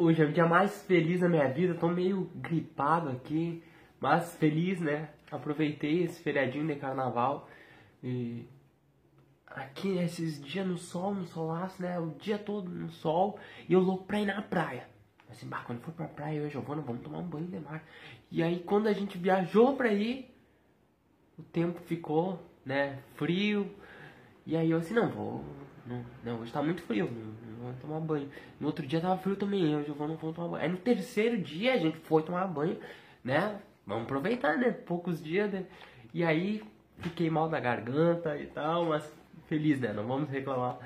Hoje é o dia mais feliz da minha vida, tô meio gripado aqui, mas feliz, né? Aproveitei esse feriadinho de carnaval e aqui nesses dias no sol, no solaço, né? O dia todo no sol e eu louco pra ir na praia. Assim, bah, quando for pra praia, eu e a Giovana vamos tomar um banho de mar. E aí quando a gente viajou pra ir, o tempo ficou, né, frio. E aí eu assim, não, vou. Não, não hoje tá muito frio, não, tomar banho. No outro dia tava frio também, eu, Giovana, não vamos tomar banho. Aí no terceiro dia a gente foi tomar banho, né? Vamos aproveitar, né? Poucos dias, né? E aí fiquei mal da garganta e tal, mas feliz, né? Não vamos reclamar.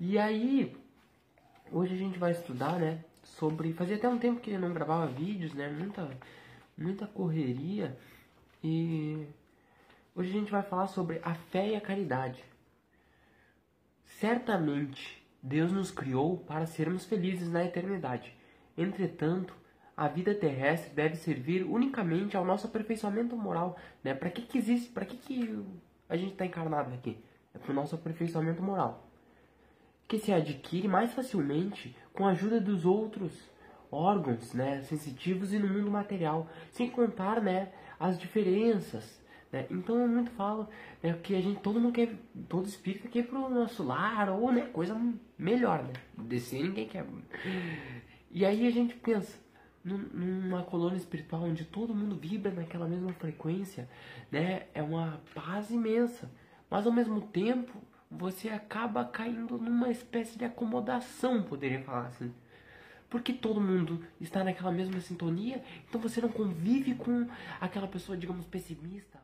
E aí, hoje a gente vai estudar, né? Sobre. Fazia até um tempo que eu não gravava vídeos, né? Muita, muita correria. E hoje a gente vai falar sobre a fé e a caridade. Certamente Deus nos criou para sermos felizes na eternidade. Entretanto, a vida terrestre deve servir unicamente ao nosso aperfeiçoamento moral. Né? Para que, que existe? Para que, que a gente está encarnado aqui? É para o nosso aperfeiçoamento moral. Que se adquire mais facilmente com a ajuda dos outros órgãos né, sensitivos e no mundo material, sem contar né, as diferenças né? Então eu muito falo né, que a gente, todo mundo quer, todo espírito quer pro nosso lar, ou né, coisa melhor, né? Descer ninguém quer. E aí a gente pensa, numa colônia espiritual onde todo mundo vibra naquela mesma frequência, né? É uma paz imensa. Mas ao mesmo tempo, você acaba caindo numa espécie de acomodação, poderia falar assim. Porque todo mundo está naquela mesma sintonia, então você não convive com aquela pessoa, digamos, pessimista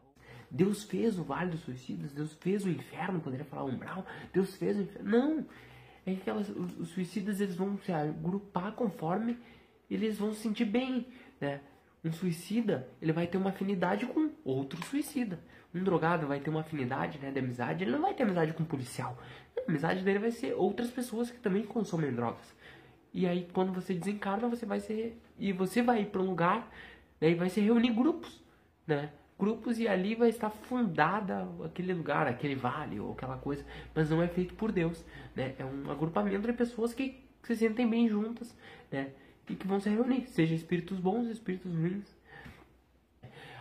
Deus fez o Vale dos Suicidas, Deus fez o inferno, poderia falar umbral, Deus fez o inferno. Não! É que elas, os suicidas eles vão se agrupar conforme eles vão se sentir bem, né? Um suicida, ele vai ter uma afinidade com outro suicida. Um drogado vai ter uma afinidade, né, de amizade, ele não vai ter amizade com um policial. A amizade dele vai ser outras pessoas que também consomem drogas. E aí, quando você desencarna, você vai ser... E você vai ir para um lugar, né, e vai se reunir grupos, né? Grupos e ali vai estar fundada aquele lugar, aquele vale ou aquela coisa, mas não é feito por Deus, né? É um agrupamento de pessoas que, se sentem bem juntas, né? E que vão se reunir, seja espíritos bons, espíritos ruins.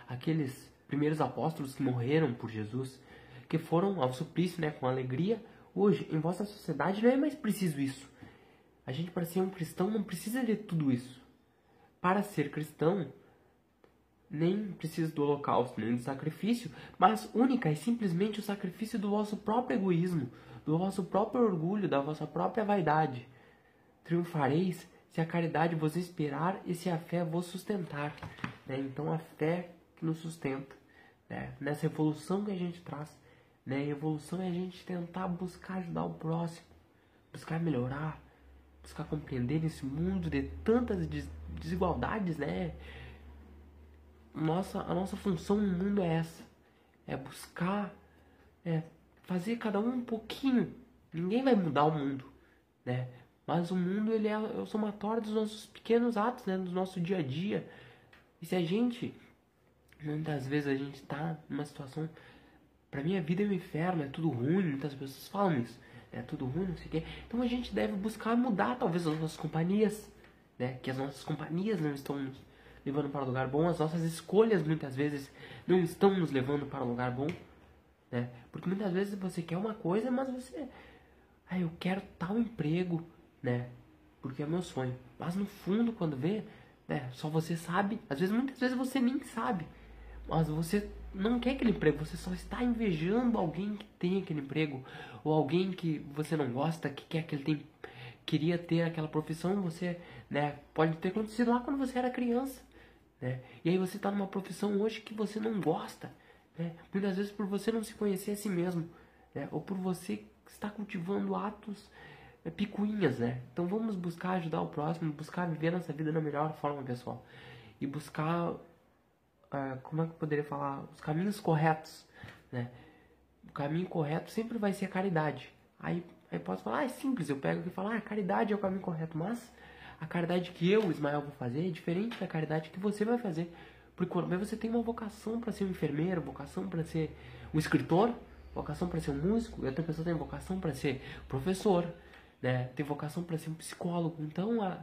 Aqueles primeiros apóstolos que morreram por Jesus, que foram ao suplício, né, com alegria, hoje em vossa sociedade não é mais preciso isso. A gente para ser um cristão não precisa de tudo isso. Para ser cristão, nem precisa do holocausto, nem do sacrifício, mas única e simplesmente o sacrifício do vosso próprio egoísmo, do vosso próprio orgulho, da vossa própria vaidade. Triunfareis se a caridade vos inspirar e se a fé vos sustentar. Né? Então a fé que nos sustenta. Né? Nessa evolução que a gente traz. Né? Evolução é a gente tentar buscar ajudar o próximo, buscar melhorar, buscar compreender esse mundo de tantas desigualdades, né? Nossa, a nossa função no mundo é essa. É buscar, é fazer cada um um pouquinho. Ninguém vai mudar o mundo, né? Mas o mundo ele é, é o somatório dos nossos pequenos atos, né? Do nosso dia a dia. E se a gente, muitas vezes a gente tá numa situação, pra mim a vida é um inferno, é tudo ruim, muitas pessoas falam isso, é tudo ruim, não sei o quê. Então a gente deve buscar mudar talvez as nossas companhias, né? Que as nossas companhias não estão levando para um lugar bom, as nossas escolhas muitas vezes não estão nos levando para um lugar bom, né? Porque muitas vezes você quer uma coisa, mas você, ah, eu quero tal emprego, né? Porque é meu sonho. Mas no fundo, quando vê, né, só você sabe, às vezes muitas vezes você nem sabe, mas você não quer aquele emprego, você só está invejando alguém que tem aquele emprego ou alguém que você não gosta, que quer que ele tem queria ter aquela profissão, você, né, pode ter acontecido lá quando você era criança. Né? E aí você está numa profissão hoje que você não gosta, né? muitas vezes por você não se conhecer a si mesmo, né? ou por você estar cultivando atos é, picuinhas, né? Então vamos buscar ajudar o próximo, buscar viver nossa vida da melhor forma, pessoal, e buscar, uh, como é que eu poderia falar, os caminhos corretos, né? O caminho correto sempre vai ser a caridade. Aí, aí posso falar, ah, é simples, eu pego e falo, ah, caridade é o caminho correto, mas a caridade que eu, Ismael, vou fazer é diferente da caridade que você vai fazer. Porque quando você tem uma vocação para ser um enfermeiro, vocação para ser um escritor, vocação para ser um músico, e outra pessoa tem vocação para ser professor, né? Tem vocação para ser um psicólogo. Então, a,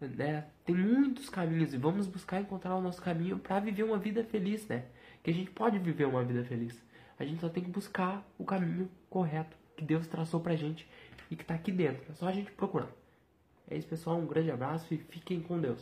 né? Tem muitos caminhos e vamos buscar encontrar o nosso caminho para viver uma vida feliz, né? Que a gente pode viver uma vida feliz. A gente só tem que buscar o caminho correto que Deus traçou pra gente e que tá aqui dentro. É só a gente procurar. É isso, pessoal. Um grande abraço e fiquem com Deus.